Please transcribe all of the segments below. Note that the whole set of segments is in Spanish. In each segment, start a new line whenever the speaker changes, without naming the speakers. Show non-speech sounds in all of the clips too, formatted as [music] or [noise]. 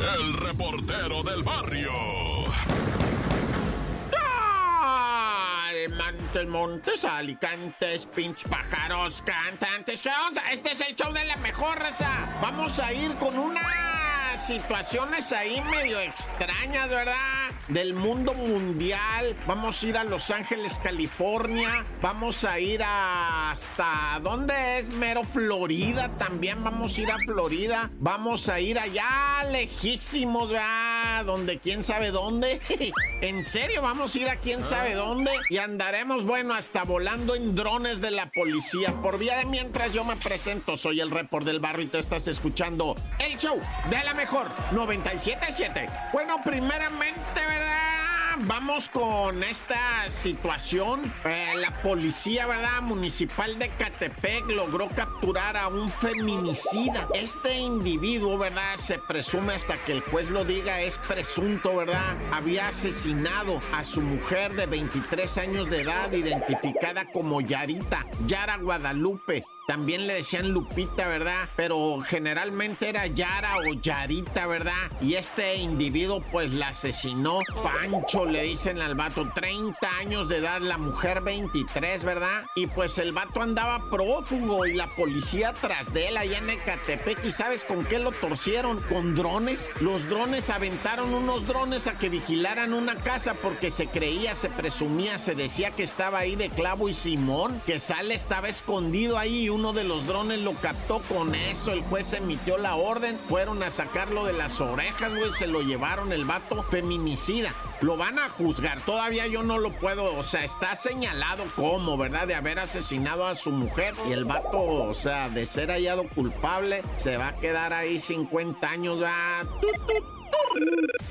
el reportero del barrio.
Montes, Montes, Alicantes, pinch pájaros, cantantes. ¿Qué onda? Este es el show de la mejor raza. Vamos a ir con unas situaciones ahí medio extrañas, ¿verdad? Del mundo mundial. Vamos a ir a Los Ángeles, California. Vamos a ir hasta. ¿Dónde es? Mero Florida. También vamos a ir a Florida. Vamos a ir allá lejísimos. Donde quién sabe dónde. [laughs] en serio, vamos a ir a quién sabe dónde. Y andaremos, bueno, hasta volando en drones de la policía. Por vía de mientras yo me presento, soy el report del barrio y te estás escuchando el show de la mejor 977. Bueno, primeramente, ¿verdad? Vamos con esta situación. Eh, la policía, ¿verdad? Municipal de Catepec logró capturar a un feminicida. Este individuo, ¿verdad? Se presume hasta que el juez lo diga, es presunto, ¿verdad? Había asesinado a su mujer de 23 años de edad, identificada como Yarita, Yara Guadalupe. También le decían Lupita, ¿verdad? Pero generalmente era Yara o Yarita, ¿verdad? Y este individuo pues la asesinó. Pancho le dicen al vato, 30 años de edad, la mujer 23, ¿verdad? Y pues el vato andaba prófugo y la policía tras de él allá en Ecatepec. ¿Y sabes con qué lo torcieron? Con drones. Los drones aventaron unos drones a que vigilaran una casa porque se creía, se presumía, se decía que estaba ahí de clavo y Simón, que sale estaba escondido ahí uno de los drones lo captó con eso. El juez emitió la orden. Fueron a sacarlo de las orejas, güey. Se lo llevaron el vato feminicida. Lo van a juzgar. Todavía yo no lo puedo. O sea, está señalado como, ¿verdad? De haber asesinado a su mujer. Y el vato, o sea, de ser hallado culpable, se va a quedar ahí 50 años. ¿verdad?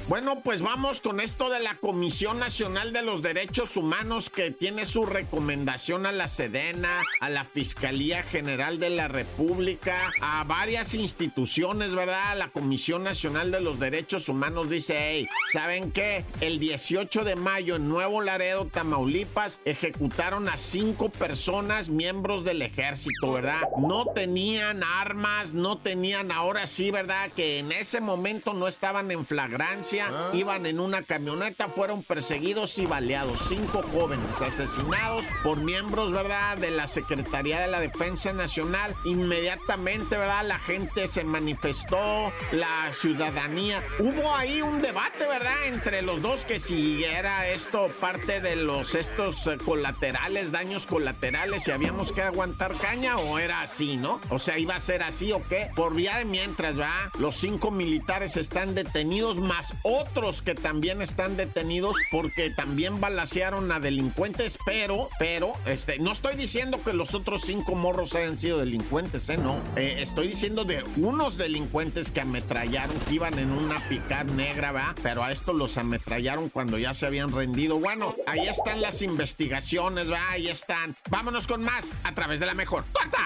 Bueno, pues vamos con esto de la Comisión Nacional de los Derechos Humanos que tiene su recomendación a la Sedena, a la Fiscalía General de la República, a varias instituciones, ¿verdad? La Comisión Nacional de los Derechos Humanos dice, hey, ¿saben qué? El 18 de mayo en Nuevo Laredo, Tamaulipas, ejecutaron a cinco personas, miembros del ejército, ¿verdad? No tenían armas, no tenían, ahora sí, ¿verdad? Que en ese momento no estaban en flagrancia, iban en una camioneta, fueron perseguidos y baleados. Cinco jóvenes asesinados por miembros, ¿verdad?, de la Secretaría de la Defensa Nacional. Inmediatamente, ¿verdad?, la gente se manifestó, la ciudadanía. Hubo ahí un debate, ¿verdad?, entre los dos que si era esto parte de los estos eh, colaterales, daños colaterales, si habíamos que aguantar caña o era así, ¿no? O sea, iba a ser así o qué. Por vía de mientras, ¿verdad? Los cinco militares están detenidos, más otros que también están detenidos porque también balacearon a delincuentes, pero, pero, este, no estoy diciendo que los otros cinco morros hayan sido delincuentes, ¿eh? No. Eh, estoy diciendo de unos delincuentes que ametrallaron, que iban en una picar negra, ¿verdad? Pero a estos los ametrallaron cuando ya se habían rendido. Bueno, ahí están las investigaciones, ¿verdad? Ahí están. Vámonos con más a través de la mejor. ¡Corta!